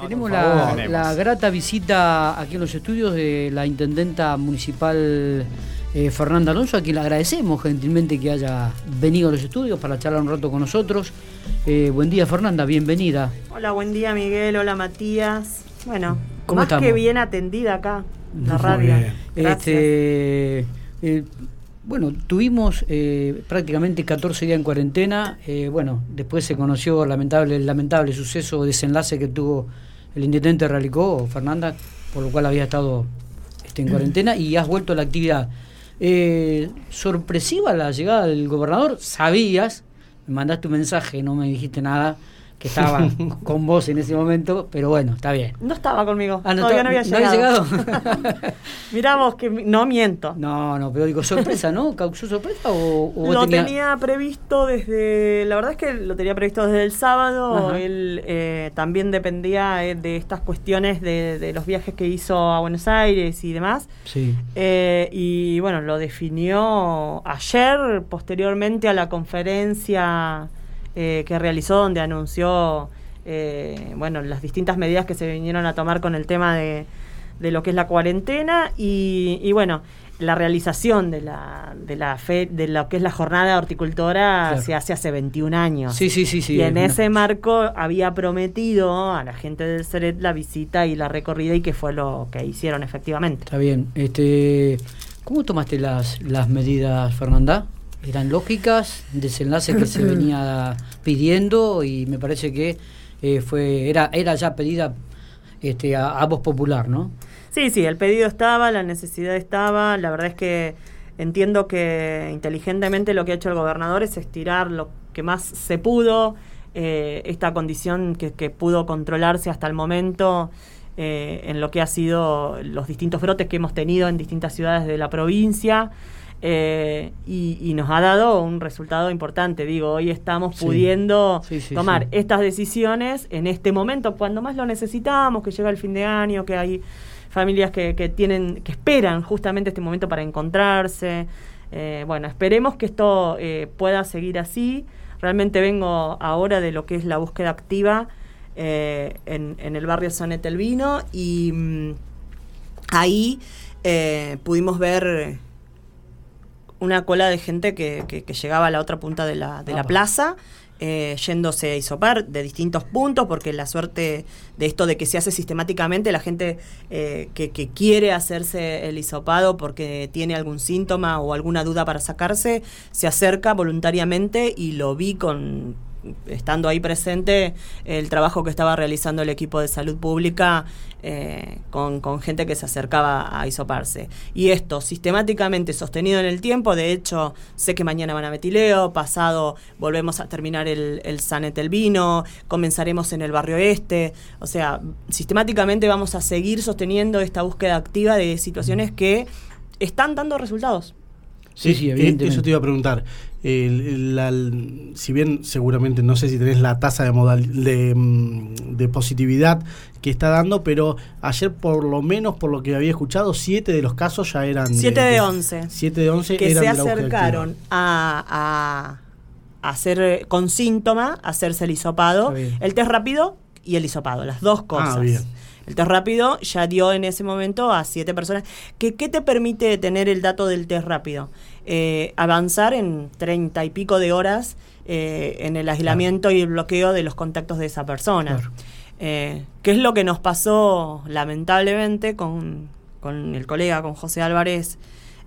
Tenemos la, grata visita aquí en los estudios de la intendenta municipal eh, Fernanda Alonso, a quien le agradecemos gentilmente que haya venido a los estudios para charlar un rato con nosotros. Eh, buen día Fernanda, bienvenida. Hola, buen día Miguel, hola Matías. Bueno, ¿Cómo más que bien atendida acá, la radio. Este, eh, bueno, tuvimos eh, prácticamente 14 días en cuarentena. Eh, bueno, después se conoció lamentable, el lamentable suceso o desenlace que tuvo el intendente Ralicó, Fernanda, por lo cual había estado este, en cuarentena y has vuelto a la actividad. Eh, sorpresiva la llegada del gobernador, sabías, me mandaste un mensaje, no me dijiste nada que estaba con vos en ese momento, pero bueno, está bien. No estaba conmigo, ah, no todavía no había llegado. Miramos que no miento. No, no, pero digo, sorpresa, ¿no? ¿Causó sorpresa o, Lo tenía... previsto desde, la verdad es que lo tenía previsto desde el sábado, él eh, también dependía eh, de estas cuestiones de, los viajes que hizo a Buenos Aires y demás. Sí. Eh, y bueno, lo definió ayer, posteriormente a la conferencia eh, que realizó donde anunció eh, bueno, las distintas medidas que se vinieron a tomar con el tema de, de lo que es la cuarentena y, bueno, la realización de la, de la fe, de lo que es la jornada horticultora se hace hace 21 años. Sí, sí, sí, sí. Y en ese marco había prometido a la gente del CERET la visita y la recorrida y que fue lo que hicieron efectivamente. Está bien. Este, ¿Cómo tomaste las, las medidas, Fernanda? Eran lógicas, desenlace que se venía pidiendo y me parece que eh, fue era era ya pedida este, a, voz popular, ¿no? Sí, sí, el pedido estaba, la necesidad estaba, la verdad es que entiendo que inteligentemente lo que ha hecho el gobernador es estirar lo que más se pudo, eh, esta condición que, que, pudo controlarse hasta el momento eh, en lo que ha sido los distintos brotes que hemos tenido en distintas ciudades de la provincia. Eh, y, nos ha dado un resultado importante. Digo, hoy estamos pudiendo tomar estas decisiones en este momento, cuando más lo necesitamos, que llega el fin de año, que hay familias que, tienen, que esperan justamente este momento para encontrarse. Eh, bueno, esperemos que esto eh, pueda seguir así. Realmente vengo ahora de lo que es la búsqueda activa en, el barrio San Etelvino y mm, ahí pudimos ver una cola de gente que, que, llegaba a la otra punta de la, de la plaza. Eh, yéndose a isopar de distintos puntos, porque la suerte de esto de que se hace sistemáticamente, la gente eh, que, que, quiere hacerse el hisopado porque tiene algún síntoma o alguna duda para sacarse, se acerca voluntariamente y lo vi con estando ahí presente el trabajo que estaba realizando el equipo de salud pública eh, con, gente que se acercaba a isoparse. Y esto sistemáticamente sostenido en el tiempo, de hecho sé que mañana van a Metileo, pasado volvemos a terminar el, el Sanet el Vino, comenzaremos en el barrio este, o sea, sistemáticamente vamos a seguir sosteniendo esta búsqueda activa de situaciones que están dando resultados. Sí, sí, evidentemente. Eso te iba a preguntar. Si bien seguramente no sé si tenés la tasa de, modal, de, mm, de, positividad que está dando, pero ayer por lo menos por lo que había escuchado, siete de los casos ya eran... Siete de, once. Siete de once que se acercaron a, a, hacer eh, con síntoma, hacerse el hisopado, el test rápido y el hisopado, las dos ah, cosas. Ah, bien. El test rápido ya dio en ese momento a siete personas. ¿Qué, qué te permite tener el dato del test rápido? Eh, avanzar en treinta y pico de horas eh, en el aislamiento y el bloqueo de los contactos de esa persona. Eh, ¿Qué es lo que nos pasó lamentablemente con, con el colega, con José Álvarez?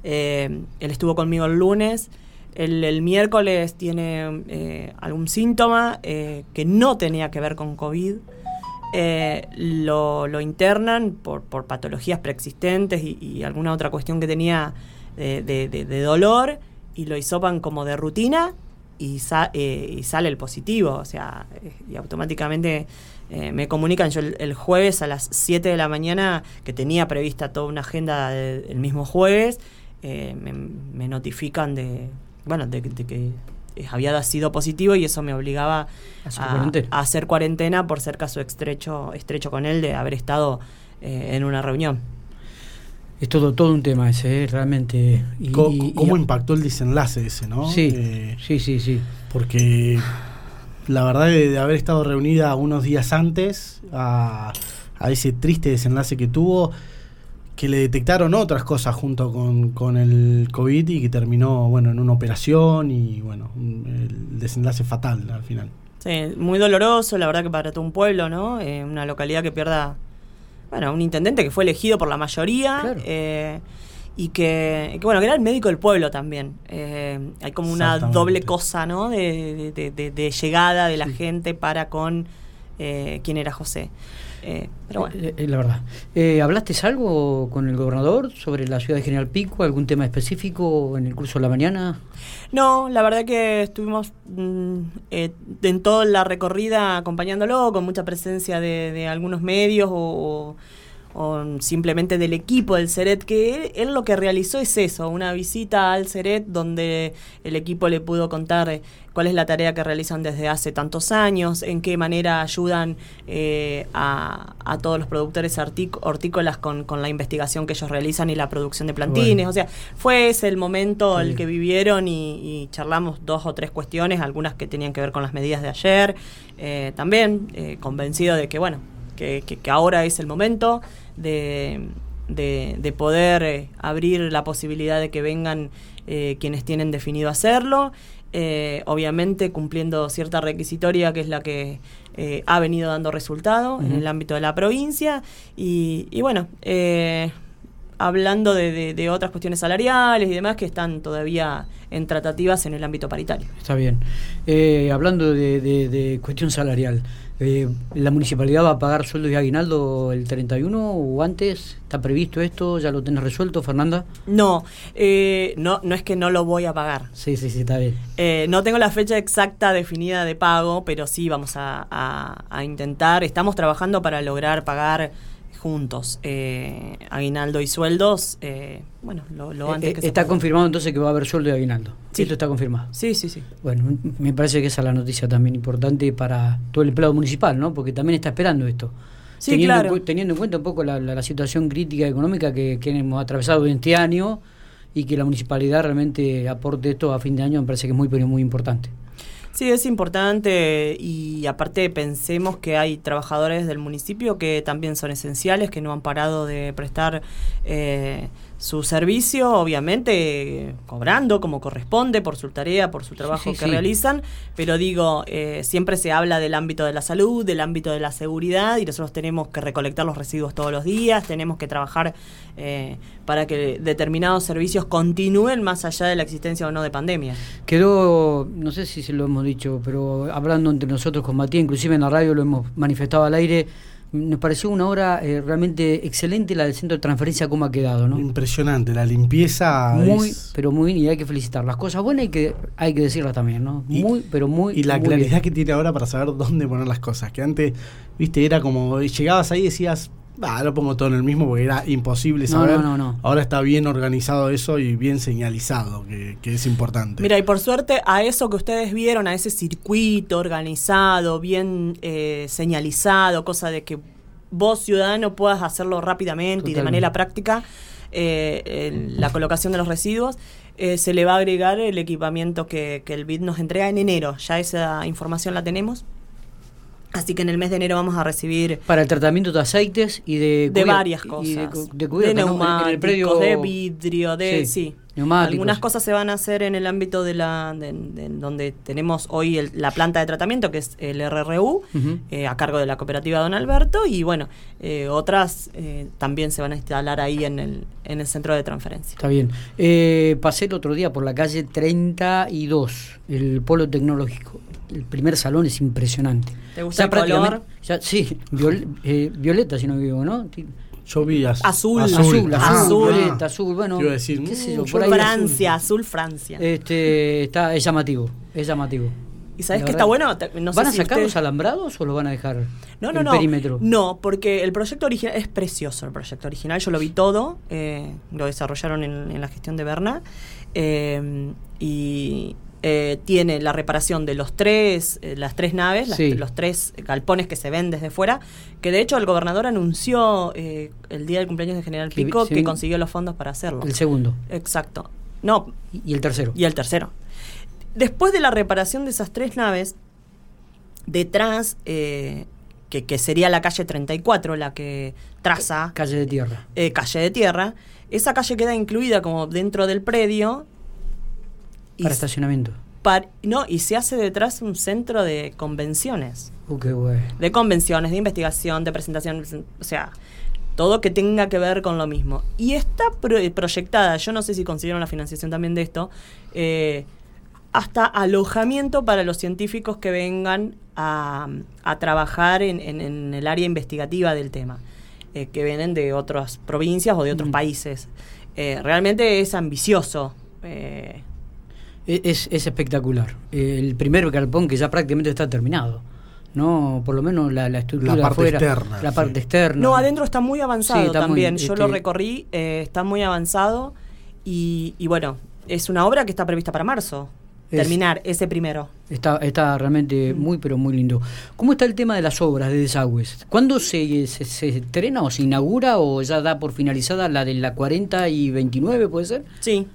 él estuvo conmigo el lunes. El, el miércoles tiene algún síntoma que no tenía que ver con COVID. Eh, lo, internan por, por, patologías preexistentes y, alguna otra cuestión que tenía de, dolor y lo hisopan como de rutina y, eh, y sale el positivo, o sea, eh, y automáticamente me comunican yo el, jueves a las 7 de la mañana, que tenía prevista toda una agenda el mismo jueves, me, me, notifican de, bueno, de que eh, había sido positivo y eso me obligaba a, hacer cuarentena por ser caso estrecho, estrecho con él de haber estado eh, en una reunión. Es todo, todo un tema ese, eh, realmente. Y, ¿Cómo, impactó el desenlace ese, no? Sí, sí, sí, sí. Porque la verdad de, haber estado reunida unos días antes a, a, ese triste desenlace que tuvo, que le detectaron otras cosas junto con, con, el COVID y que terminó bueno en una operación y bueno, el desenlace fatal al final. Sí, muy doloroso, la verdad que para todo un pueblo, ¿no? Eh, una localidad que pierda, bueno, un intendente que fue elegido por la mayoría. Eh, y que, bueno, que era el médico del pueblo también. Eh, hay como una doble cosa, ¿no? De, de, llegada de la gente para con eh, quién era José. Eh, pero bueno. la verdad. ¿Hablaste algo con el gobernador sobre la ciudad de General Pico? ¿Algún tema específico en el curso de la mañana? No, la verdad que estuvimos mm, en toda la recorrida acompañándolo, con mucha presencia de, algunos medios o o simplemente del equipo del Ceret, que él, lo que realizó es eso, una visita al Ceret donde el equipo le pudo contar eh, cuál es la tarea que realizan desde hace tantos años, en qué manera ayudan eh, a, todos los productores hortícolas con, la investigación que ellos realizan y la producción de plantines. O sea, fue ese el momento el que vivieron y, charlamos dos o tres cuestiones, algunas que tenían que ver con las medidas de ayer, eh, también convencido de que, bueno, que, ahora es el momento de, de, poder eh, abrir la posibilidad de que vengan eh, quienes tienen definido hacerlo, eh, obviamente cumpliendo cierta requisitoria que es la que ha venido dando resultado en el ámbito de la provincia y, y bueno, hablando de, de, otras cuestiones salariales y demás que están todavía en tratativas en el ámbito paritario. Está bien. hablando de, de cuestión salarial, eh, ¿La municipalidad va a pagar sueldos de aguinaldo el 31 o antes? ¿Está previsto esto? ¿Ya lo tenés resuelto, Fernanda? No, eh, no, no es que no lo voy a pagar. Sí, sí, sí, está bien. Eh, no tengo la fecha exacta definida de pago, pero sí vamos a, a intentar. Estamos trabajando para lograr pagar juntos, eh, aguinaldo y sueldos, eh, bueno, lo, eh, antes que Está confirmado entonces que va a haber sueldo y aguinaldo. Sí. Esto está confirmado. Sí, sí, sí. Bueno, me parece que esa es la noticia también importante para todo el empleado municipal, ¿no? Porque también está esperando esto. Sí, teniendo, claro. teniendo en cuenta un poco la, situación crítica económica que, que, hemos atravesado en este año y que la municipalidad realmente aporte esto a fin de año, me parece que es muy, muy importante. Sí, es importante y aparte pensemos que hay trabajadores del municipio que también son esenciales, que no han parado de prestar eh, su servicio, obviamente cobrando como corresponde por su tarea, por su trabajo que realizan, pero digo, eh, siempre se habla del ámbito de la salud, del ámbito de la seguridad y nosotros tenemos que recolectar los residuos todos los días, tenemos que trabajar eh, para que determinados servicios continúen más allá de la existencia o no de pandemia. Quedó, no sé si se lo hemos dicho, pero hablando entre nosotros con Matías, inclusive en la radio lo hemos manifestado al aire, nos pareció una obra eh, realmente excelente la del centro de transferencia cómo ha quedado, ¿no? Impresionante, la limpieza muy, pero muy bien y hay que felicitar. Las cosas buenas hay que hay que decirlas también, ¿no? muy, pero muy y la claridad que tiene ahora para saber dónde poner las cosas, que antes, viste, era como llegabas ahí y decías Ah, lo pongo todo en el mismo porque era imposible saber. No, no, no, Ahora está bien organizado eso y bien señalizado, que, es importante. Mira, y por suerte a eso que ustedes vieron, a ese circuito organizado, bien eh, señalizado, cosa de que vos, ciudadano, puedas hacerlo rápidamente y de manera práctica, eh, la colocación de los residuos. Eh, se le va a agregar el equipamiento que, que el BID nos entrega en enero. Ya esa información la tenemos. Así que en el mes de enero vamos a recibir... Para el tratamiento de aceites y de... De varias cosas. de, de, neumáticos, de vidrio, de... Sí. Algunas cosas se van a hacer en el ámbito de la donde tenemos hoy la planta de tratamiento, que es el RRU, eh, a cargo de la cooperativa Don Alberto, y bueno, eh, otras eh, también se van a instalar ahí en el, en el centro de transferencia. Está bien. pasé el otro día por la calle 32, el polo tecnológico el primer salón es impresionante. ¿Te gusta el color? Ya, sí, eh, violeta si no vivo, ¿no? Yo vi azul. Azul, azul, azul, violeta, azul, bueno, qué sé yo, por ahí Francia, azul. Francia. Este, está, es llamativo, es llamativo. ¿Y sabes qué está bueno? No ¿Van a sacar los alambrados o lo van a dejar no, no, no. perímetro? No, porque el proyecto original es precioso. El proyecto original, yo lo vi todo, eh, lo desarrollaron en, en, la gestión de Berna. Eh, y, eh, tiene la reparación de los tres, eh, las tres naves, los tres galpones que se ven desde fuera, que de hecho el gobernador anunció eh, el día del cumpleaños de General Pico que, consiguió los fondos para hacerlo. El segundo. Exacto. No. Y el tercero. Y el tercero. Después de la reparación de esas tres naves, detrás, que, que sería la calle 34, la que traza Calle de tierra. calle de tierra, esa calle queda incluida como dentro del predio. Para estacionamiento. par- no, y se hace detrás un centro de convenciones. Uh, qué bueno. De convenciones, de investigación, de presentación, o sea, todo que tenga que ver con lo mismo. Y está pro- proyectada, yo no sé si consiguieron la financiación también de esto, eh, hasta alojamiento para los científicos que vengan a, a trabajar en, en- en el área investigativa del tema, eh, que vienen de otras provincias o de otros Mm. países. Eh, realmente es ambicioso. eh, Es, es espectacular. El primer galpón que ya prácticamente está terminado. ¿no? Por lo menos la, la estructura La parte afuera, externa, la sí. parte externa. No, adentro está muy avanzado Sí, está muy- también. Yo lo recorrí, eh, está muy avanzado y, y bueno, es una obra que está prevista para marzo. Es- terminar ese primero. Está, está realmente muy, pero muy lindo. ¿Cómo está el tema de las obras de desagües? ¿Cuándo se, se, se estrena o se inaugura o ya da por finalizada la de la 40 y 29, puede ser? Sí.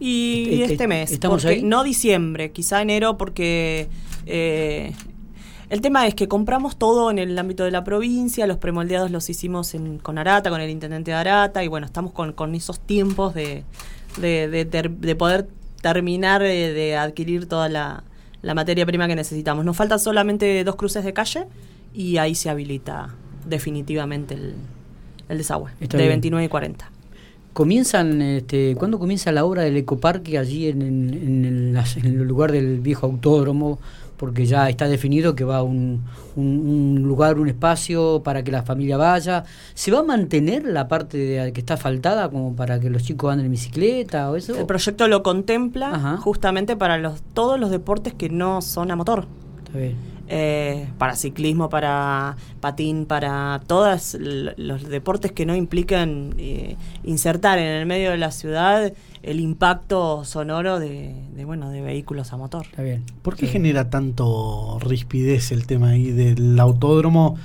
Y Este- este mes. ¿estamos porque- ahí? No diciembre, quizá enero, porque eh, el tema es que compramos todo en el ámbito de la provincia, los premoldeados los hicimos en- con Arata, con el intendente de Arata, y bueno, estamos con, con esos tiempos de, de, de ter- de poder terminar eh, de adquirir toda la, la materia prima que necesitamos. Nos faltan solamente dos cruces de calle y ahí se habilita definitivamente el, el desagüe Está de bien. 29 y 40. Comienzan, este, ¿cuándo comienza la obra del ecoparque allí en, en- en el, las- en el lugar del viejo autódromo? Porque ya está definido que va un, un, un lugar, un espacio para que la familia vaya. ¿Se va a mantener la parte de- que está faltada como para que los chicos anden en bicicleta o eso? El proyecto lo contempla Ajá. justamente para los, todos los deportes que no son a motor. Está bien. Eh, para ciclismo, para patín, para todos los deportes que no implican eh, insertar en el medio de la ciudad el impacto sonoro de, de, bueno de vehículos a motor. Está bien. ¿Por qué Sí. genera tanto rispidez el tema ahí del autódromo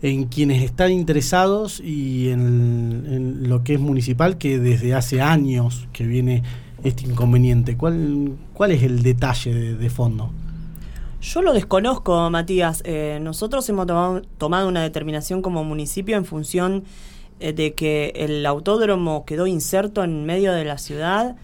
en quienes están interesados y en, en lo que es municipal que desde hace años que viene este inconveniente? ¿Cuál, cuál es el detalle de, de fondo? Yo lo desconozco, Matías. Eh, nosotros hemos tomado, una determinación como municipio en función eh, de que el autódromo quedó inserto en medio de la ciudad.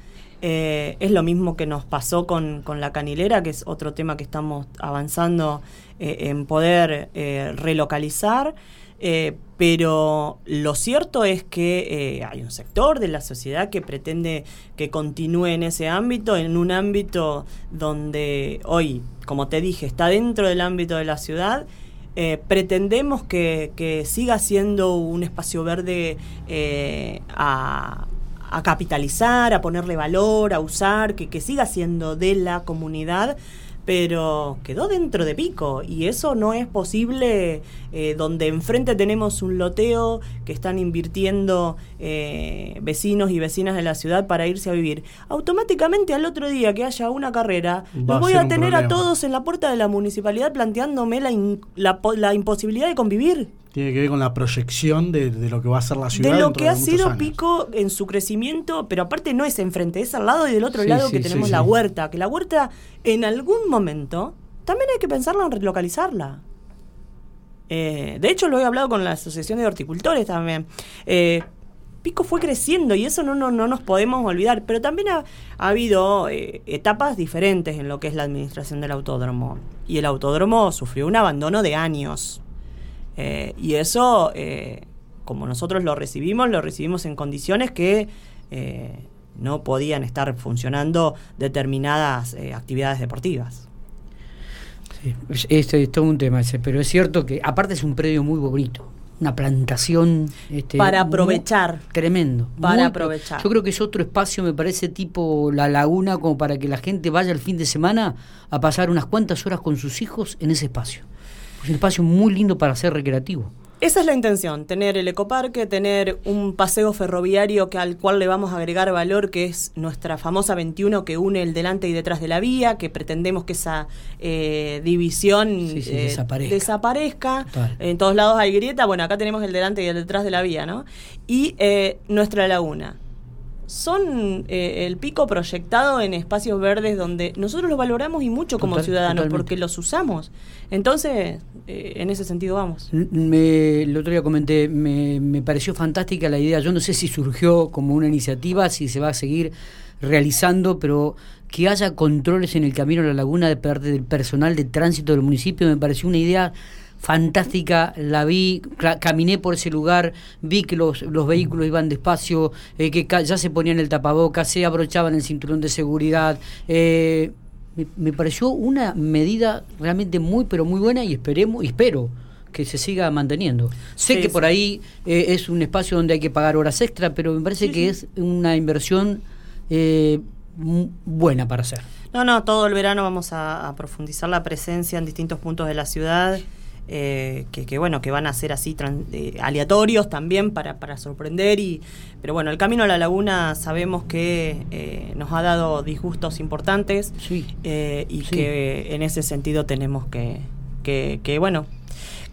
Eh, es lo mismo que nos pasó con, con la canilera, que es otro tema que estamos avanzando en poder relocalizar. Eh, pero lo cierto es que eh, hay un sector de la sociedad que pretende que continúe en ese ámbito, en un ámbito donde hoy, como te dije, está dentro del ámbito de la ciudad. Eh, pretendemos que, que siga siendo un espacio verde a, a capitalizar, a ponerle valor, a usar, que, que siga siendo de la comunidad pero quedó dentro de Pico y eso no es posible eh, donde enfrente tenemos un loteo que están invirtiendo eh, vecinos y vecinas de la ciudad para irse a vivir. Automáticamente al otro día que haya una carrera, Va los voy a tener a todos en la puerta de la municipalidad planteándome la, in- la, po- la imposibilidad de convivir. Tiene que ver con la proyección de, de lo que va a ser la ciudad. De lo que ha sido años. Pico en su crecimiento, pero aparte no es enfrente, es al lado y del otro Sí, lado sí, que sí, tenemos sí. la huerta. Que la huerta en algún momento también hay que pensarla en relocalizarla. Eh, de hecho, lo he hablado con la Asociación de Horticultores también. Eh, Pico fue creciendo y eso no, no, no nos podemos olvidar, pero también ha, ha habido eh, etapas diferentes en lo que es la administración del autódromo. Y el autódromo sufrió un abandono de años. Eh, y eso, eh, como nosotros lo recibimos, lo recibimos en condiciones que eh, no podían estar funcionando determinadas actividades deportivas. Sí, es, es- es todo un tema ese, pero es cierto que aparte es un predio muy bonito, una plantación este, Para muy- aprovechar. tremendo. Para muy- aprovechar. Yo creo que es otro espacio, me parece tipo la laguna, como para que la gente vaya el fin de semana a pasar unas cuantas horas con sus hijos en ese espacio. Es un espacio muy lindo para ser recreativo. Esa es la intención, tener el ecoparque, tener un paseo ferroviario que, al cual le vamos a agregar valor, que es nuestra famosa 21 que une el delante y detrás de la vía, que pretendemos que esa eh, división Sí, sí, eh, desaparezca. En todos lados hay grieta, bueno, acá tenemos el delante y el detrás de la vía, ¿no? Y eh, nuestra laguna. Son eh, el pico proyectado en espacios verdes donde nosotros los valoramos y mucho como ciudadanos porque los usamos. Entonces, eh, en ese sentido vamos. Me, el otro día comenté, me, me pareció fantástica la idea. Yo no sé si surgió como una iniciativa, si se va a seguir realizando, pero que haya controles en el camino a la laguna de parte del personal de tránsito del municipio me pareció una idea fantástica, la vi, caminé por ese lugar, vi que los, los vehículos iban despacio, eh, que ya se ponían el tapabocas, se abrochaban el cinturón de seguridad. Eh, me, pareció una medida realmente muy, pero muy buena y esperemos, y espero que se siga manteniendo. Sé que por ahí eh, es un espacio donde hay que pagar horas extra, pero me parece que es una inversión buena para hacer. No, no, todo el verano vamos a profundizar la presencia en distintos puntos de la ciudad. Eh, que, bueno, que van a ser así eh, aleatorios también para, para sorprender. Y, pero bueno, el camino a la laguna sabemos que eh, nos ha dado disgustos importantes y que en ese sentido tenemos que, que, bueno,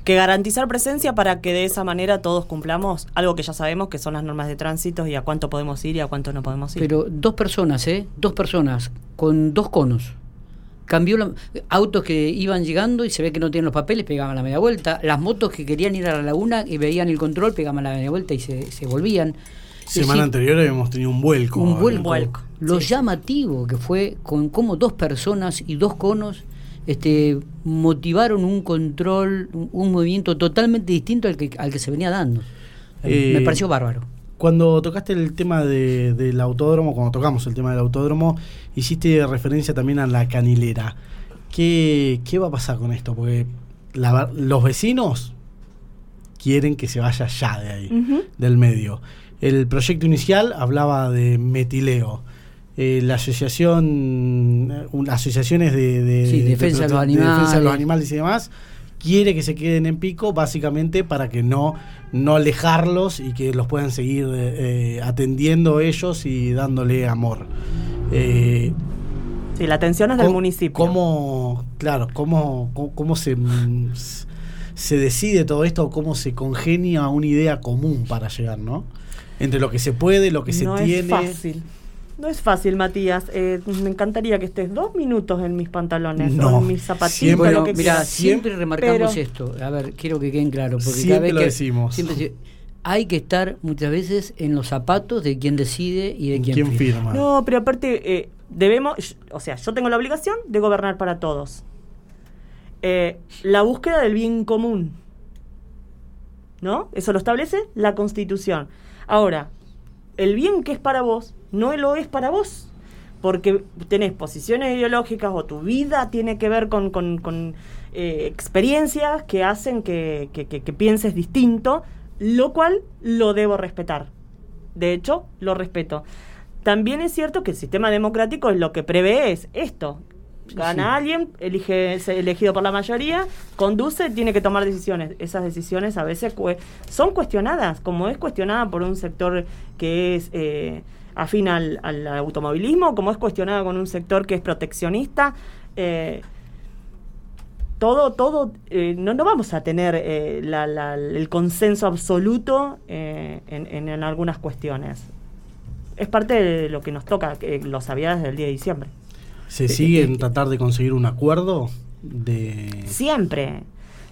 que garantizar presencia para que de esa manera todos cumplamos algo que ya sabemos que son las normas de tránsito y a cuánto podemos ir y a cuánto no podemos ir. Pero dos personas, ¿eh? Dos personas con dos conos cambió autos que iban llegando y se ve que no tienen los papeles, pegaban la media vuelta. Las motos que querían ir a la laguna y veían el control, pegaban la media vuelta y se, se volvían. Semana anterior habíamos tenido un vuelco. Un vuelco. Lo llamativo que fue con cómo dos personas y dos conos este, motivaron un control, un, movimiento totalmente distinto al que, al que se venía dando. Me eh, pareció bárbaro. Cuando tocaste el tema del autódromo, cuando tocamos el tema del autódromo, hiciste referencia también a la canilera. ¿Qué, qué va a pasar con esto? Porque los vecinos quieren que se vaya ya de ahí, del medio. El proyecto inicial hablaba de metileo. Eh, la asociación, las asociaciones de, defensa, de, los animales. defensa de los animales y demás, quiere que se queden en pico básicamente para que no no alejarlos y que los puedan seguir eh, atendiendo ellos y dándole amor. Eh, sí, la atención es del municipio. ¿Cómo, claro, cómo, cómo, se, se decide todo esto, cómo se congenia una idea común para llegar, ¿no? Entre lo que se puede, lo que se tiene. Es fácil. No es fácil, Matías. Eh, me encantaría que estés dos minutos en mis pantalones no, o en mis zapatillas. lo que mira, siempre remarcamos esto. A ver, quiero que queden claros. Porque siempre cada vez lo que, decimos. hay que estar muchas veces en los zapatos de quien decide y de quien, firma. No, pero aparte, eh, debemos. O sea, yo tengo la obligación de gobernar para todos. Eh, la búsqueda del bien común. ¿No? Eso lo establece la Constitución. Ahora, el bien que es para vos no lo es para vos. Porque tenés posiciones ideológicas o tu vida tiene que ver con, con, eh, experiencias que hacen que, pienses distinto, lo cual lo debo respetar. De hecho, lo respeto. También es cierto que el sistema democrático es lo que prevé es esto. Gana alguien, elige, es elegido por la mayoría, conduce, tiene que tomar decisiones. Esas decisiones a veces son cuestionadas, como es cuestionada por un sector que es eh, afín al, automovilismo, como es cuestionada con un sector que es proteccionista. Eh, todo, todo, eh, no, no vamos a tener eh, el consenso absoluto en, algunas cuestiones. Es parte de lo que nos toca, lo sabía desde el día de diciembre. ¿Se sigue en tratar de conseguir un acuerdo? de Siempre,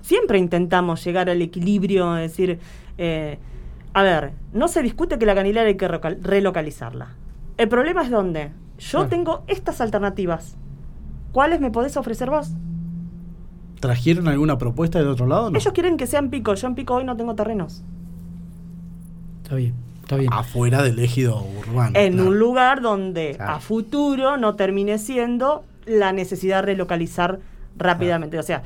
siempre intentamos llegar al equilibrio, es decir, a ver, no se discute que la canilera hay que relocalizarla. El problema es dónde. Yo tengo estas alternativas. ¿Cuáles me podés ofrecer vos? ¿Trajeron alguna propuesta de otro lado? Ellos quieren que sea en pico. Yo en pico hoy no tengo terrenos. Está bien, está bien. Afuera del ejido urbano. En un lugar donde a futuro no termine siendo la necesidad de relocalizar rápidamente. O sea,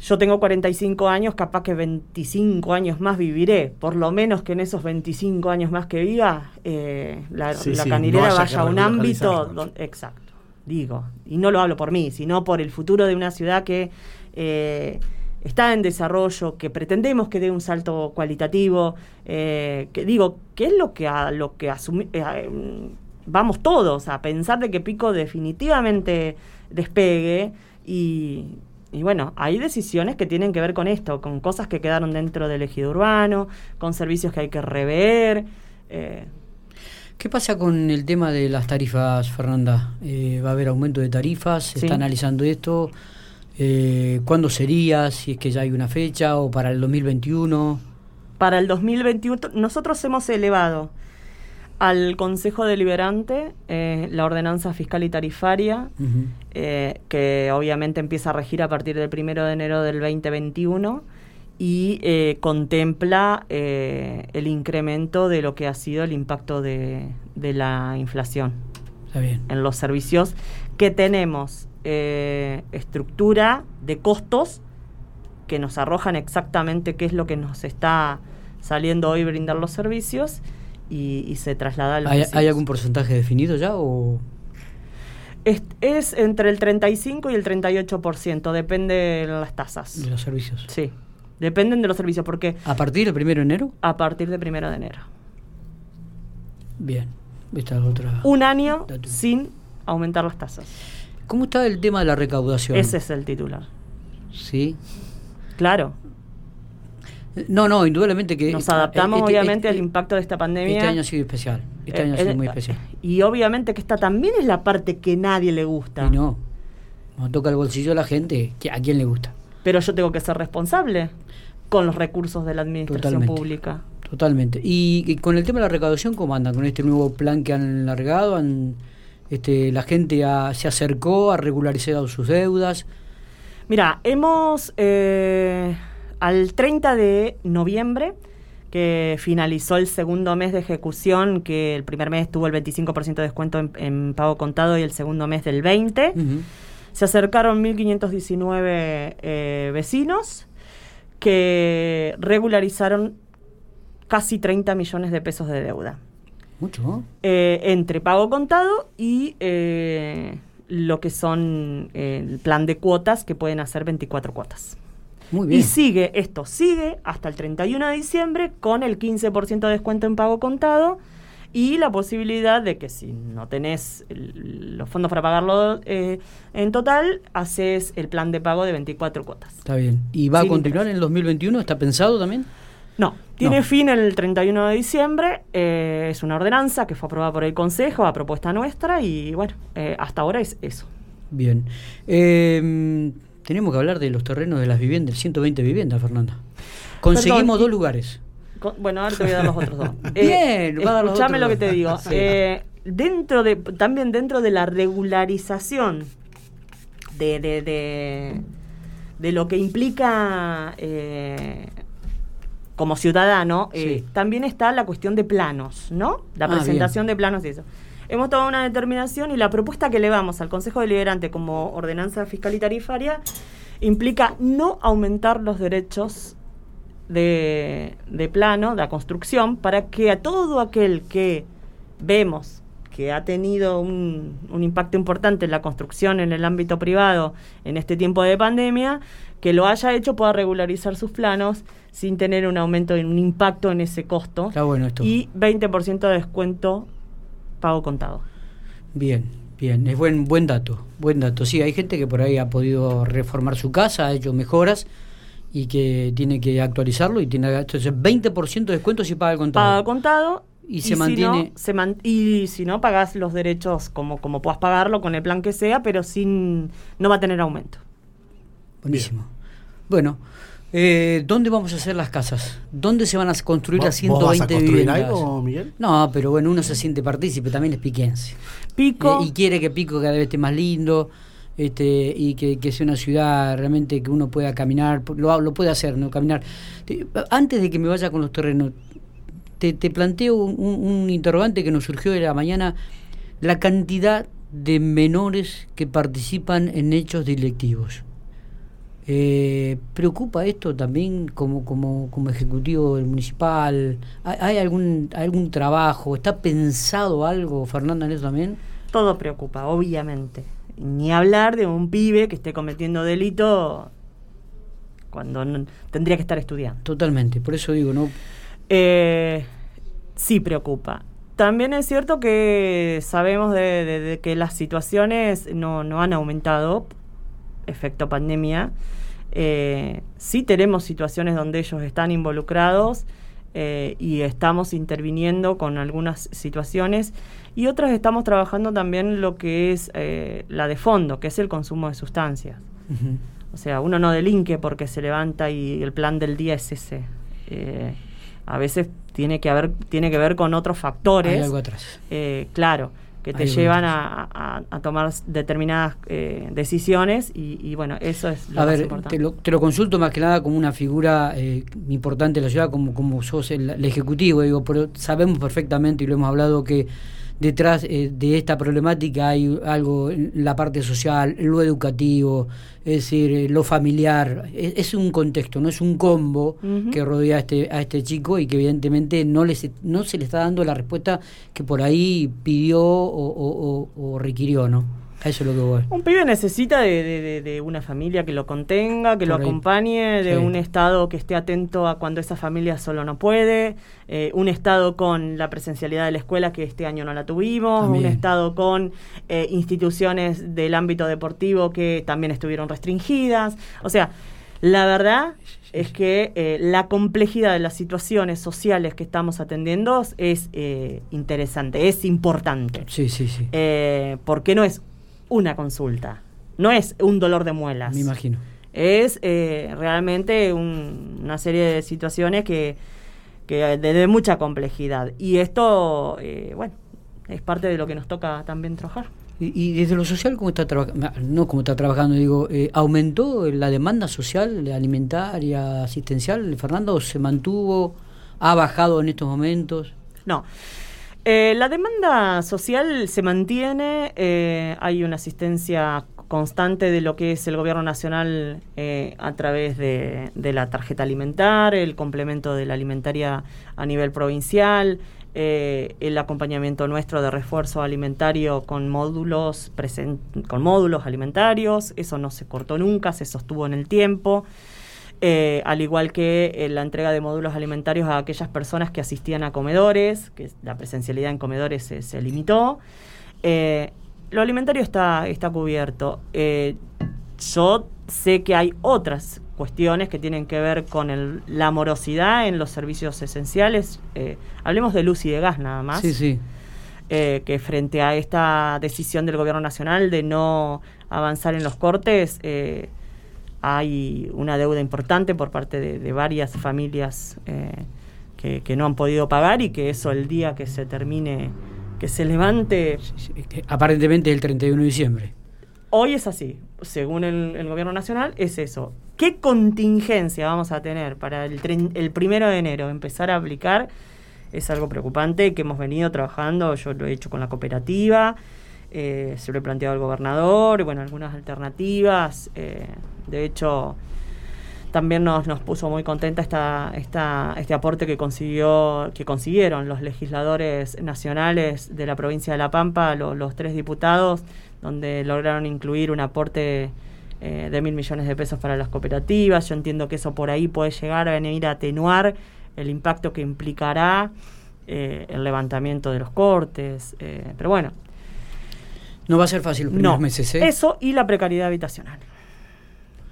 yo tengo 45 años, capaz que 25 años más viviré. Por lo menos que en esos 25 años más que viva, eh, la, canilera vaya a un ámbito. Donde, exacto, digo. Y no lo hablo por mí, sino por el futuro de una ciudad que eh, está en desarrollo, que pretendemos que dé un salto cualitativo. Eh, que digo, ¿qué es lo que, a, lo que vamos todos a pensar de que Pico definitivamente despegue y y bueno, hay decisiones que tienen que ver con esto, con cosas que quedaron dentro del ejido urbano, con servicios que hay que rever. Eh. ¿Qué pasa con el tema de las tarifas, Fernanda? Eh, ¿Va a haber aumento de tarifas? ¿Se Sí. está analizando esto? Eh, ¿Cuándo sería? Si es que ya hay una fecha o para el 2021. Para el 2021, nosotros hemos elevado al Consejo Deliberante eh, la ordenanza fiscal y tarifaria, eh, que obviamente empieza a regir a partir del primero de enero del 2021 y eh, contempla el incremento de lo que ha sido el impacto de, de la inflación Está bien. en los servicios que tenemos estructura de costos que nos arrojan exactamente qué es lo que nos está saliendo hoy brindar los servicios y, y se traslada a los ¿Hay, vecinos. hay algún porcentaje definido ya o es, es entre el 35 y el 38%, depende de las tasas. de los servicios? Sí, dependen de los servicios, porque ¿A partir del primero de enero? a partir de primero de enero. Bien. Esta es otra. Un año sin aumentar las tasas. ¿Cómo está el tema de la recaudación? Ese es el titular. Sí. Claro, No, no, indudablemente que... nos adaptamos este- obviamente este- al impacto de esta pandemia. Este año ha sido especial. Este Eh, año ha sido eh, muy especial. Y obviamente que esta también es la parte que nadie le gusta. Y no. Nos toca el bolsillo de la gente. ¿A quién le gusta? Pero yo tengo que ser responsable con los recursos de la administración Totalmente. pública. Totalmente. Y, y con el tema de la recaudación, ¿cómo andan? Con este nuevo plan que han largado, han, este, la gente ha- se acercó, ha regularizado sus deudas. Mira, hemos eh, al 30 de noviembre, que finalizó el segundo mes de ejecución, que el primer mes tuvo el 25% de descuento en, en pago contado y el segundo mes del 20%. Ujú. Se acercaron 1.519 eh, vecinos que regularizaron casi 30 millones de pesos de deuda. Mucho. Eh, entre pago contado y eh, lo que son el plan de cuotas, que pueden hacer 24 cuotas. Muy bien. Y sigue, esto sigue hasta el 31 de diciembre con el 15% de descuento en pago contado y la posibilidad de que si no tenés el- los fondos para pagarlo eh, en total, haces el plan de pago de 24 cuotas. Está bien. ¿Y va a continuar interés. en el 2021? ¿Está pensado también? No, tiene No. fin el 31 de diciembre, eh, es una ordenanza que fue aprobada por el Consejo a propuesta nuestra y bueno, eh, hasta ahora es eso. Bien. Eh, tenemos que hablar de los terrenos de las viviendas, 120 viviendas, Fernanda. Conseguimos Perdón, dos lugares. Bueno, ahora te voy a dar los otros dos. Bien, va a dar los otros lo que te digo. Sí. Eh, dentro de, también dentro de la regularización de, de, de, de lo que implica eh, como ciudadano, eh, Sí. también está la cuestión de planos, ¿no? La Ah, presentación de planos y eso. Hemos tomado una determinación y la propuesta que elevamos al Consejo Deliberante como ordenanza fiscal y tarifaria implica no aumentar los derechos de, de plano, de la construcción, para que a todo aquel que vemos que ha tenido un, un impacto importante en la construcción en el ámbito privado en este tiempo de pandemia, que lo haya hecho pueda regularizar sus planos sin tener un aumento, un impacto en ese costo. Está bueno esto. Y 20% de descuento pago contado. Bien, bien, es buen buen dato, buen dato. Sí, hay gente que por ahí ha podido reformar su casa, ha hecho mejoras y que tiene que actualizarlo y tiene entonces 20% de descuento si paga el contado. Paga contado. Y se si mantiene- no, se man- y si no, pagás los derechos como, como puedas pagarlo con el plan que sea, pero sin no va a tener aumento. Buenísimo. Bueno, eh, ¿dónde vamos a hacer las casas? ¿Dónde se van a construir ¿Vos- las vos vas 120 a construir viviendas? algo, Miguel? No, pero bueno, uno se siente partícipe, también es piquense. Pico. Eh, y quiere que Pico cada vez esté más lindo este, y que, que sea una ciudad realmente que uno pueda caminar, lo, lo puede hacer, ¿no? Caminar. Te- Antes de que me vaya con los terrenos, te, te planteo un interrogante que nos surgió de la mañana, la cantidad de menores que participan en hechos delictivos. Eh, ¿Preocupa esto también como, como, como ejecutivo del municipal? ¿Hay, hay algún, algún trabajo? ¿Está pensado algo, Fernanda, en eso también? Todo preocupa, obviamente. Ni hablar de un pibe que esté cometiendo delito cuando no- tendría que estar estudiando. Totalmente, por eso digo, ¿no? Eh, sí preocupa. También es cierto que sabemos de, de- de que las situaciones no, no han aumentado, efecto pandemia. Eh, sí tenemos situaciones donde ellos están involucrados eh, y estamos interviniendo con algunas situaciones y otras estamos trabajando también lo que es eh, la de fondo, que es el consumo de sustancias. O sea, uno no delinque porque se levanta y el plan del día es ese. A veces tiene que haber tiene que ver con otros factores. Hay algo atrás. claro que te llevan a, tomar determinadas eh, decisiones y, bueno, eso es lo a ver, Te lo, te lo, consulto más que nada como una figura eh, importante de la ciudad, como, como sos el, el, ejecutivo, digo, pero sabemos perfectamente y lo hemos hablado que detrás eh, de esta problemática hay algo la parte social, lo educativo, es decir, eh, lo familiar. Es, un contexto, no es un combo que rodea a este, a este chico y que evidentemente no, les, no se le está dando la respuesta que por ahí pidió o, o requirió, ¿no? Eso es lo que voy. Un pibe necesita de, una familia que lo contenga, que lo acompañe, de un Estado que esté atento a cuando esa familia solo no puede, eh, un Estado con la presencialidad de la escuela que este año no la tuvimos, un Estado con eh, instituciones del ámbito deportivo que también estuvieron restringidas. O sea, la verdad es que eh, la complejidad de las situaciones sociales que estamos atendiendo es interesante, es importante. Sí, sí, sí. porque no es una consulta. No es un dolor de muelas. Me imagino. Es eh, realmente una serie de situaciones que, que de, mucha complejidad. Y esto, eh, bueno, es parte de lo que nos toca también trabajar. Y, desde lo social, ¿cómo está trabajando? No, ¿cómo está trabajando? Digo, eh, ¿aumentó la demanda social, alimentaria, asistencial, Fernando? ¿Se mantuvo? ¿Ha bajado en estos momentos? No. Eh, la demanda social se mantiene, eh, hay una asistencia constante de lo que es el gobierno nacional eh, a través de, la tarjeta alimentar, el complemento de la alimentaria a nivel provincial, el acompañamiento nuestro de refuerzo alimentario con módulos, con módulos alimentarios, eso no se cortó nunca, se sostuvo en el tiempo. Eh, al igual que eh, la entrega de módulos alimentarios a aquellas personas que asistían a comedores, que la presencialidad en comedores se, limitó. Eh, lo alimentario está, está cubierto. yo sé que hay otras cuestiones que tienen que ver con la morosidad en los servicios esenciales. hablemos de luz y de gas nada más. Sí, sí. que frente a esta decisión del gobierno nacional de no avanzar en los cortes, hay una deuda importante por parte de, varias familias eh, que, no han podido pagar y que eso el día que se termine, que se levante... Aparentemente el 31 de diciembre. Hoy es así, según el, gobierno nacional, es eso. ¿Qué contingencia vamos a tener para el, el primero de enero empezar a aplicar? Es algo preocupante que hemos venido trabajando, yo lo he hecho con la cooperativa, eh, se lo he planteado al gobernador, bueno, algunas alternativas. Eh, de hecho, también nos, nos puso muy contenta esta, esta, este aporte que consiguió, que consiguieron los legisladores nacionales de la provincia de La Pampa, los tres diputados, donde lograron incluir un aporte eh, de mil millones de pesos para las cooperativas. Yo entiendo que eso por ahí puede llegar a venir a atenuar el impacto que implicará el levantamiento de los cortes. pero bueno, no va a ser fácil los primeros meses, ¿eh? Eso y la precariedad habitacional.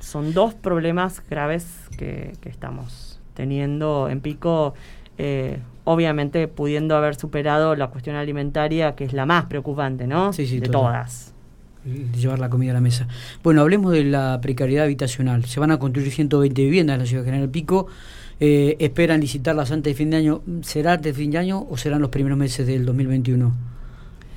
Son dos problemas graves que, estamos teniendo en pico. Eh, obviamente pudiendo haber superado la cuestión alimentaria, que es la más preocupante, ¿no? Sí, sí, de todas. Llevar la comida a la mesa. Bueno, hablemos de la precariedad habitacional. Se van a construir 120 viviendas en la ciudad de General Pico. Eh, esperan licitarlas antes de fin de año. ¿Será antes de fin de año o serán los primeros meses del 2021?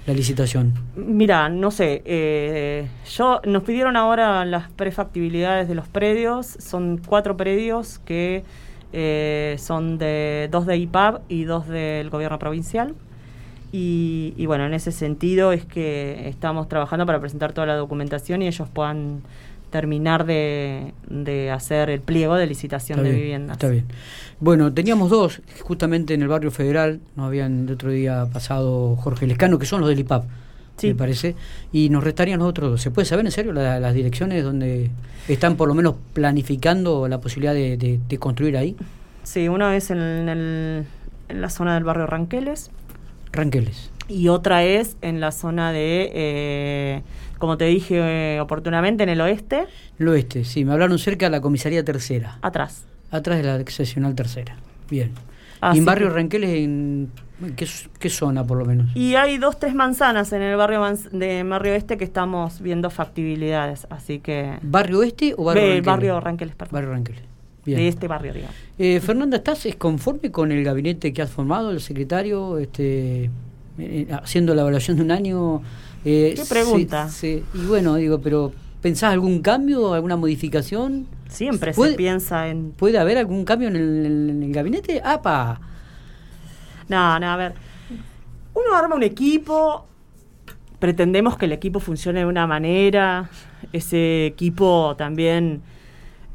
La licitación? Mira, no sé. Eh, yo Nos pidieron ahora las prefactibilidades de los predios. Son cuatro predios que eh, son de dos de IPAB y dos del gobierno provincial. Y, y, bueno, en ese sentido es que estamos trabajando para presentar toda la documentación y ellos puedan terminar de, hacer el pliego de licitación de viviendas. Está bien. Bueno, teníamos dos, justamente en el barrio federal, nos habían el otro día pasado Jorge Lescano, que son los del IPAP, me parece, y nos restarían los otros dos. ¿Se puede saber en serio las direcciones donde están por lo menos planificando la posibilidad de, construir ahí? Sí, una es en, el, en la zona del barrio Ranqueles. Ranqueles. Y otra es en la zona de... Eh, como te dije eh, oportunamente, en el oeste. El oeste, sí, me hablaron cerca de la comisaría tercera. Atrás. Atrás de la seccional tercera. Bien. Así ¿Y en Barrio que- Ranqueles en qué, qué zona por lo menos? Y hay dos, tres manzanas en el barrio manz- de Barrio Este que estamos viendo factibilidades, así que... ¿Barrio Oeste o Barrio Del Ranqueles? barrio Ranqueles, perdón. Barrio Ranqueles. Bien. De este barrio, digamos. Eh, Fernanda, ¿estás es conforme con el gabinete que has formado, el secretario, este, eh, haciendo la evaluación de un año? Eh, ¿Qué se- pregunta? se- y bueno, digo, pero ¿pensás algún cambio, alguna modificación? Siempre ¿Puede- se piensa en... ¿Puede haber algún cambio en el, en el gabinete? ¡Apa! No, no, a ver. Uno arma un equipo, pretendemos que el equipo funcione de una manera, ese equipo también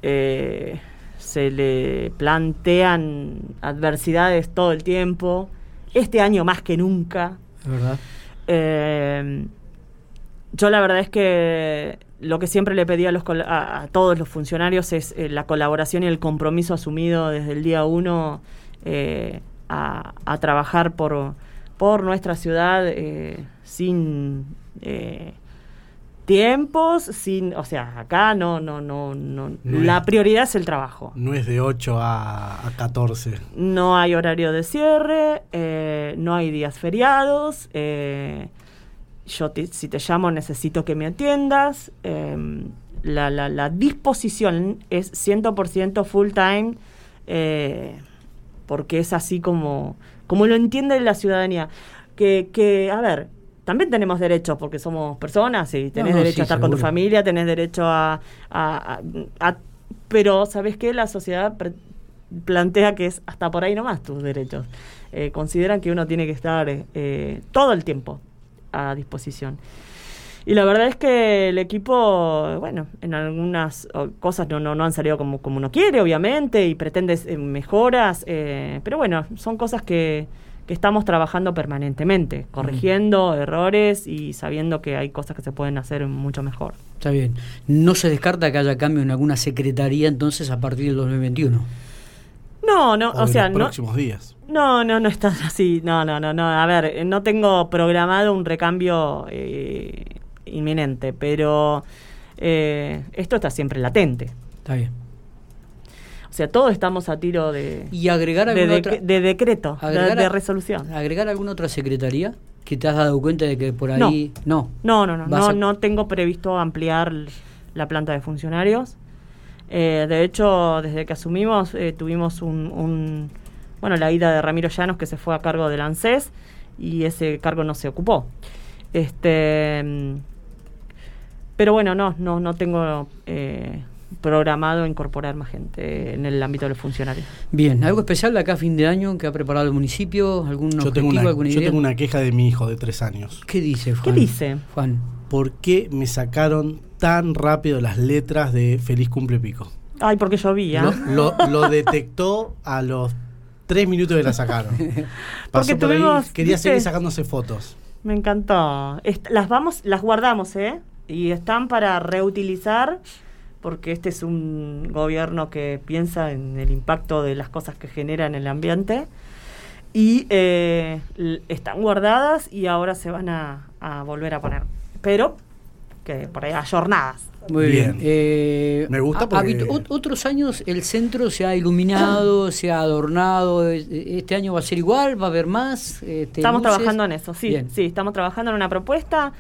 eh, se le plantean adversidades todo el tiempo, este año más que nunca. Verdad. Eh, yo la verdad es que lo que siempre le pedí a, los, a, a todos los funcionarios es eh, la colaboración y el compromiso asumido desde el día uno eh, a, a trabajar por, por nuestra ciudad eh, sin eh, tiempos, sin, o sea, acá no, no, no, no, No la es- prioridad es el trabajo. No es de 8 a, a 14. No hay horario de cierre, eh, no hay días feriados. eh, yo te- si te llamo necesito que me atiendas. eh, la, la- la disposición es 100% full time, eh, porque es así como, como lo entiende la ciudadanía. Que, que, a ver, también tenemos derechos porque somos personas y tenés no, derecho sí, a estar con tu familia, tenés derecho a... a- a- a- pero, ¿sabes qué? La sociedad plantea que es hasta por ahí nomás tus derechos. Eh, consideran que uno tiene que estar eh, todo el tiempo a disposición. Y la verdad es que el equipo, bueno, en algunas cosas no, no, no han salido como, como uno quiere, obviamente, y pretende eh, mejoras, eh, pero bueno, son cosas que, que estamos trabajando permanentemente, corrigiendo errores y sabiendo que hay cosas que se pueden hacer mucho mejor. Está bien. No se descarta que haya cambio en alguna secretaría entonces a partir del 2021. No, no, O, o sea, los no, próximos días. No, no, no está así. No, no, no, no. A ver, no tengo programado un recambio eh, inminente, pero eh, esto está siempre latente. Está bien. O sea, todos estamos a tiro de, ¿Y agregar de, de- otra, de decreto, de, agregar de a- resolución. agregar alguna otra secretaría que te has dado cuenta de que por ahí no? No, no, no, no, a- no tengo previsto ampliar la planta de funcionarios. Eh, de hecho, desde que asumimos, eh, tuvimos un, un- bueno, la ida de Ramiro Llanos que se fue a cargo del ANSES y ese cargo no se ocupó. Este, mm, pero bueno, no, no, no tengo eh, programado incorporar más gente en el ámbito de los funcionarios. Bien, ¿algo especial de acá a fin de año que ha preparado el municipio? ¿Algún Yo objetivo, tengo, una, alguna yo idea? tengo una queja de mi hijo de 3 años. ¿Qué dice Juan? ¿Qué dice? Juan. ¿Por qué me sacaron tan rápido las letras de Feliz Cumple Pico? Ay, porque llovía. Lo, lo- lo detectó a los 3 minutos que la sacaron. Pasó por ahí, quería seguir sacándose fotos. Me encantó. Las vamos, las guardamos, ¿eh? Y están para reutilizar, porque este es un gobierno que piensa en el impacto de las cosas que genera en el ambiente. Y eh, están guardadas y ahora se van a, a volver a poner. Pero que por ahí ayornadas. Muy bien. Bien. Eh, Me gusta porque- otros años el centro se ha iluminado, se ha adornado. eh, Este año va a ser igual, va a haber más. este, Estamos luces? trabajando en eso, sí, Bien. sí, estamos trabajando en una propuesta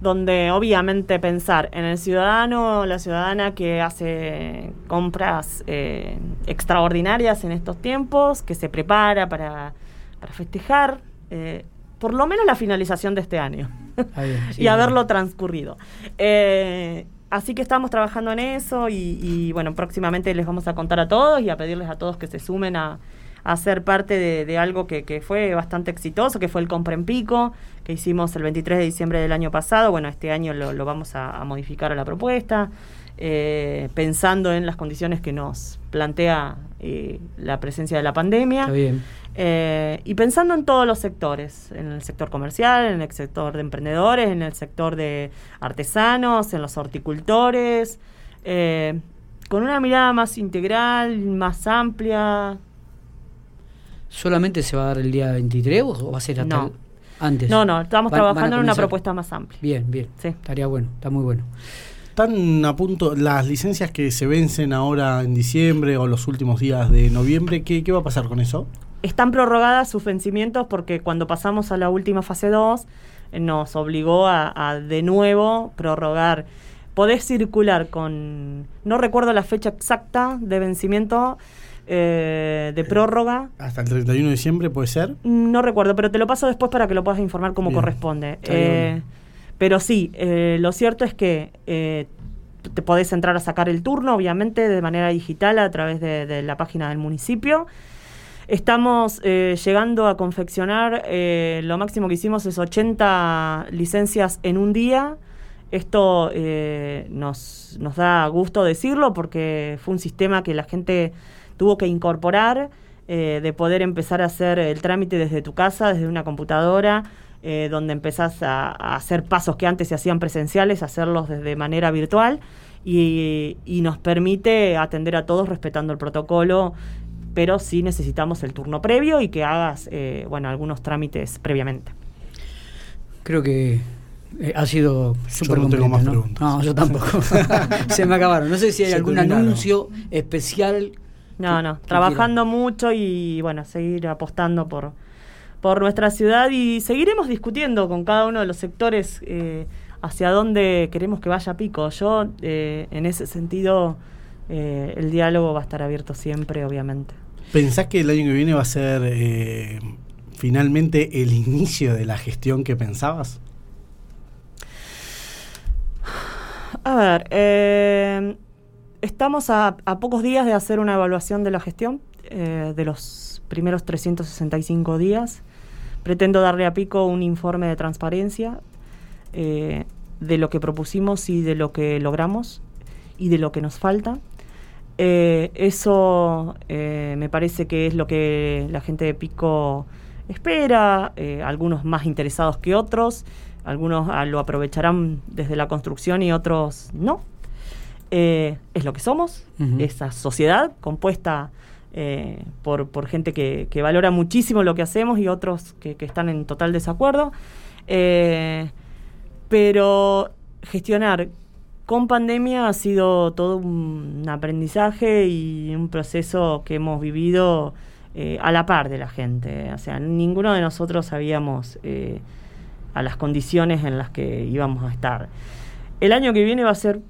donde obviamente pensar en el ciudadano, la ciudadana que hace compras eh, extraordinarias en estos tiempos, que se prepara para, para festejar eh, por lo menos la finalización de este año sí, y haberlo transcurrido. Eh, así que estamos trabajando en eso y, y, bueno, próximamente les vamos a contar a todos y a pedirles a todos que se sumen a, a ser parte de, de algo que, que fue bastante exitoso, que fue el Compra en Pico, que hicimos el 23 de diciembre del año pasado. Bueno, este año lo, lo vamos a, a modificar a la propuesta, eh, pensando en las condiciones que nos plantea eh, la presencia de la pandemia. Está bien. Eh, y pensando en todos los sectores, en el sector comercial, en el sector de emprendedores, en el sector de artesanos, en los horticultores, eh, con una mirada más integral, más amplia. ¿Solamente se va a dar el día 23 o va a ser hasta No. el- antes? No, no, estamos trabajando en una propuesta más amplia. Bien, bien. Sí. Estaría bueno, está muy bueno. Están a punto las licencias que se vencen ahora en diciembre o los últimos días de noviembre. ¿Qué, qué va a pasar con eso? Están prorrogadas sus vencimientos porque cuando pasamos a la última fase 2 eh, nos obligó a, a de nuevo prorrogar. Podés circular con, no recuerdo la fecha exacta de vencimiento, eh, de prórroga. ¿Hasta el 31 de diciembre puede ser? No recuerdo, pero te lo paso después para que lo puedas informar como Bien. corresponde. Eh, pero sí, eh, lo cierto es que eh, te podés entrar a sacar el turno, obviamente, de manera digital a través de, la página del municipio. Estamos eh, llegando a confeccionar, eh, lo máximo que hicimos es 80 licencias en un día. Esto eh, nos, nos da gusto decirlo porque fue un sistema que la gente tuvo que incorporar, eh, de poder empezar a hacer el trámite desde tu casa, desde una computadora, eh, donde empezás a, a hacer pasos que antes se hacían presenciales, hacerlos desde manera virtual y, y nos permite atender a todos respetando el protocolo, pero sí necesitamos el turno previo y que hagas eh, bueno, algunos trámites previamente. Creo que eh, ha sido súper no tengo completo, más ¿no? preguntas. No, yo tampoco. Se me acabaron. No sé si hay Se algún terminaron. anuncio especial. No, no, que trabajando mucho y bueno, seguir apostando por, por nuestra ciudad y seguiremos discutiendo con cada uno de los sectores eh, hacia dónde queremos que vaya Pico. Yo, eh, en ese sentido, eh, el diálogo va a estar abierto siempre, obviamente. ¿Pensás que el año que viene va a ser finalmente el inicio de la gestión que pensabas? A ver, eh, estamos a, a pocos días de hacer una evaluación de la gestión eh, de los primeros 365 días. Pretendo darle a Pico un informe de transparencia eh, de lo que propusimos y de lo que logramos y de lo que nos falta. Eh, eso eh, me parece que es lo que la gente de Pico espera, algunos más interesados que otros, algunos ah, lo aprovecharán desde la construcción y otros no. Es lo que somos, esa sociedad compuesta eh, por, gente que, valora muchísimo lo que hacemos y otros que, están en total desacuerdo. Eh, pero gestionar con pandemia ha sido todo un aprendizaje y un proceso que hemos vivido eh, a la par de la gente. O sea, ninguno de nosotros sabíamos a las condiciones en las que íbamos a estar. El año que viene va a ser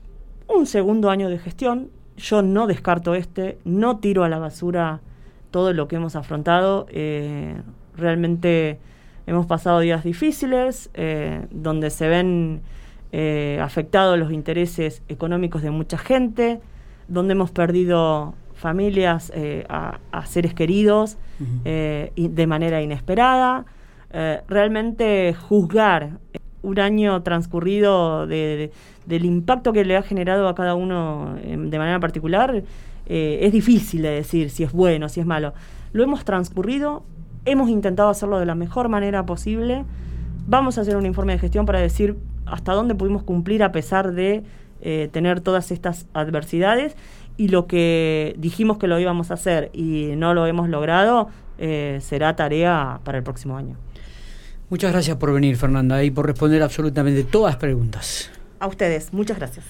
un segundo año de gestión. Yo no descarto este, no tiro a la basura todo lo que hemos afrontado. Eh, realmente hemos pasado días difíciles, eh, donde se ven eh, afectados los intereses económicos de mucha gente, donde hemos perdido familias a, a seres queridos y de manera inesperada. Realmente juzgar un año transcurrido de- de- del impacto que le ha generado a cada uno eh, de manera particular eh, es difícil de decir si es bueno, si es malo. Lo hemos transcurrido, hemos intentado hacerlo de la mejor manera posible. Vamos a hacer un informe de gestión para decir hasta dónde pudimos cumplir a pesar de eh, tener todas estas adversidades y lo que dijimos que lo íbamos a hacer y no lo hemos logrado eh, será tarea para el próximo año. Muchas gracias por venir, Fernanda, y por responder absolutamente todas las preguntas. A ustedes, muchas gracias.